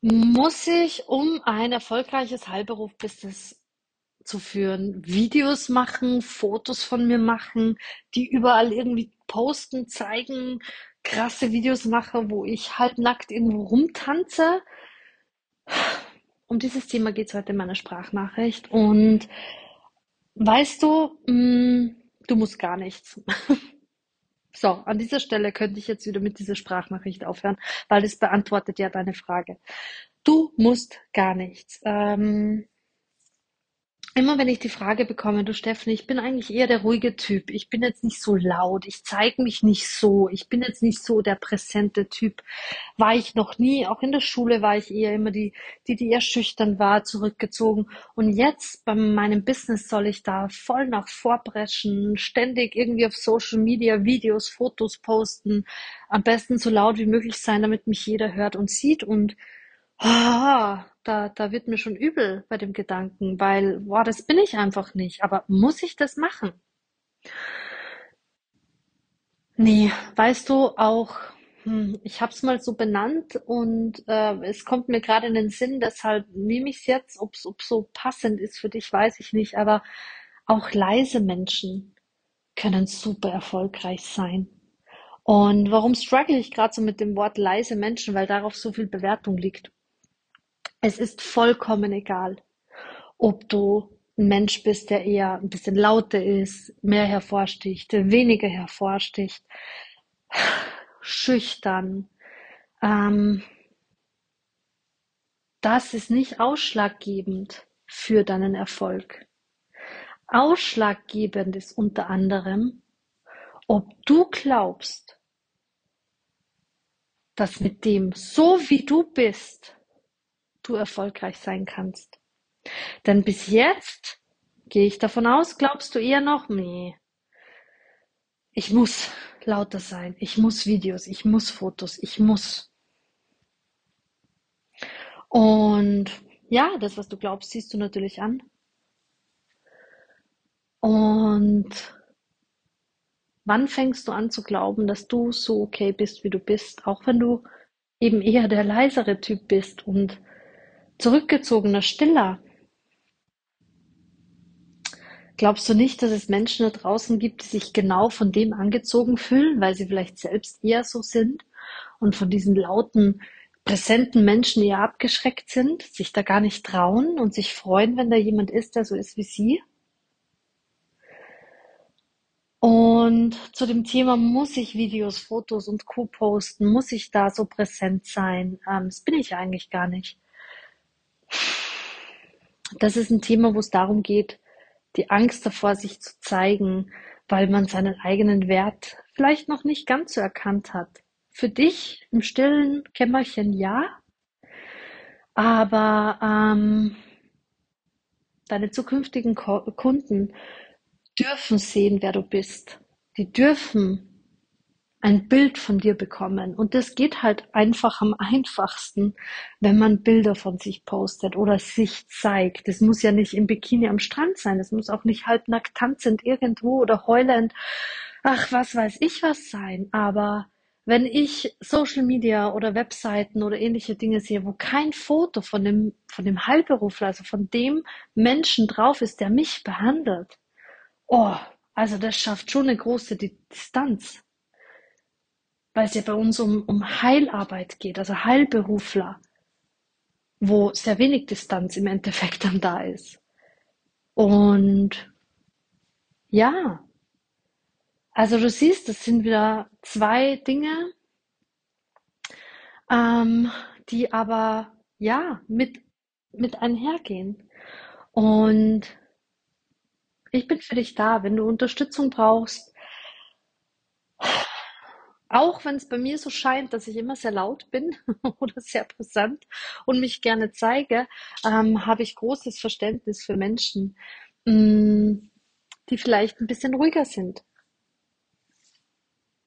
Muss ich, um ein erfolgreiches Heilberuf-Business zu führen, Videos machen, Fotos von mir machen, die überall irgendwie posten, zeigen, krasse Videos mache, wo ich halbnackt irgendwo rumtanze? Um dieses Thema geht es heute in meiner Sprachnachricht. Und weißt du, mh, du musst gar nichts. So, an dieser Stelle könnte ich jetzt wieder mit dieser Sprachnachricht aufhören, weil es beantwortet ja deine Frage. Du musst gar nichts. Ähm, Immer wenn ich die Frage bekomme, du Steffen, ich bin eigentlich eher der ruhige Typ. Ich bin jetzt nicht so laut. Ich zeige mich nicht so. Ich bin jetzt nicht so der präsente Typ. War ich noch nie. Auch in der Schule war ich eher immer die, die, die eher schüchtern war, zurückgezogen. Und jetzt bei meinem Business soll ich da voll nach vorpreschen, ständig irgendwie auf Social Media Videos, Fotos posten, am besten so laut wie möglich sein, damit mich jeder hört und sieht und Ah, da, da wird mir schon übel bei dem Gedanken, weil, boah, das bin ich einfach nicht. Aber muss ich das machen? Nee, weißt du, auch, hm, ich habe es mal so benannt und äh, es kommt mir gerade in den Sinn, deshalb nehme ich es jetzt, ob es so passend ist für dich, weiß ich nicht, aber auch leise Menschen können super erfolgreich sein. Und warum struggle ich gerade so mit dem Wort leise Menschen? Weil darauf so viel Bewertung liegt. Es ist vollkommen egal, ob du ein Mensch bist, der eher ein bisschen lauter ist, mehr hervorsticht, weniger hervorsticht, schüchtern. Ähm, das ist nicht ausschlaggebend für deinen Erfolg. Ausschlaggebend ist unter anderem, ob du glaubst, dass mit dem, so wie du bist, du erfolgreich sein kannst. Denn bis jetzt gehe ich davon aus, glaubst du eher noch, nee, ich muss lauter sein, ich muss Videos, ich muss Fotos, ich muss. Und ja, das, was du glaubst, siehst du natürlich an. Und wann fängst du an zu glauben, dass du so okay bist, wie du bist, auch wenn du eben eher der leisere Typ bist und zurückgezogener, stiller. Glaubst du nicht, dass es Menschen da draußen gibt, die sich genau von dem angezogen fühlen, weil sie vielleicht selbst eher so sind und von diesen lauten, präsenten Menschen eher abgeschreckt sind, sich da gar nicht trauen und sich freuen, wenn da jemand ist, der so ist wie sie? Und zu dem Thema muss ich Videos, Fotos und Co. posten, muss ich da so präsent sein? Ähm, das bin ich eigentlich gar nicht. Das ist ein Thema, wo es darum geht, die Angst davor, sich zu zeigen, weil man seinen eigenen Wert vielleicht noch nicht ganz so erkannt hat. Für dich im stillen Kämmerchen ja, aber ähm, deine zukünftigen Kunden dürfen sehen, wer du bist. Die dürfen ein Bild von dir bekommen. Und das geht halt einfach am einfachsten, wenn man Bilder von sich postet oder sich zeigt. Das muss ja nicht im Bikini am Strand sein. Das muss auch nicht halbnackt tanzend irgendwo oder heulend, ach, was weiß ich was sein. Aber wenn ich Social Media oder Webseiten oder ähnliche Dinge sehe, wo kein Foto von dem, von dem Heilberufler, also von dem Menschen drauf ist, der mich behandelt, oh, also das schafft schon eine große Distanz weil es ja bei uns um, um Heilarbeit geht, also Heilberufler, wo sehr wenig Distanz im Endeffekt dann da ist. Und ja, also du siehst, das sind wieder zwei Dinge, ähm, die aber ja mit, mit einhergehen. Und ich bin für dich da, wenn du Unterstützung brauchst, auch wenn es bei mir so scheint, dass ich immer sehr laut bin oder sehr brisant und mich gerne zeige, ähm, habe ich großes Verständnis für Menschen, mh, die vielleicht ein bisschen ruhiger sind,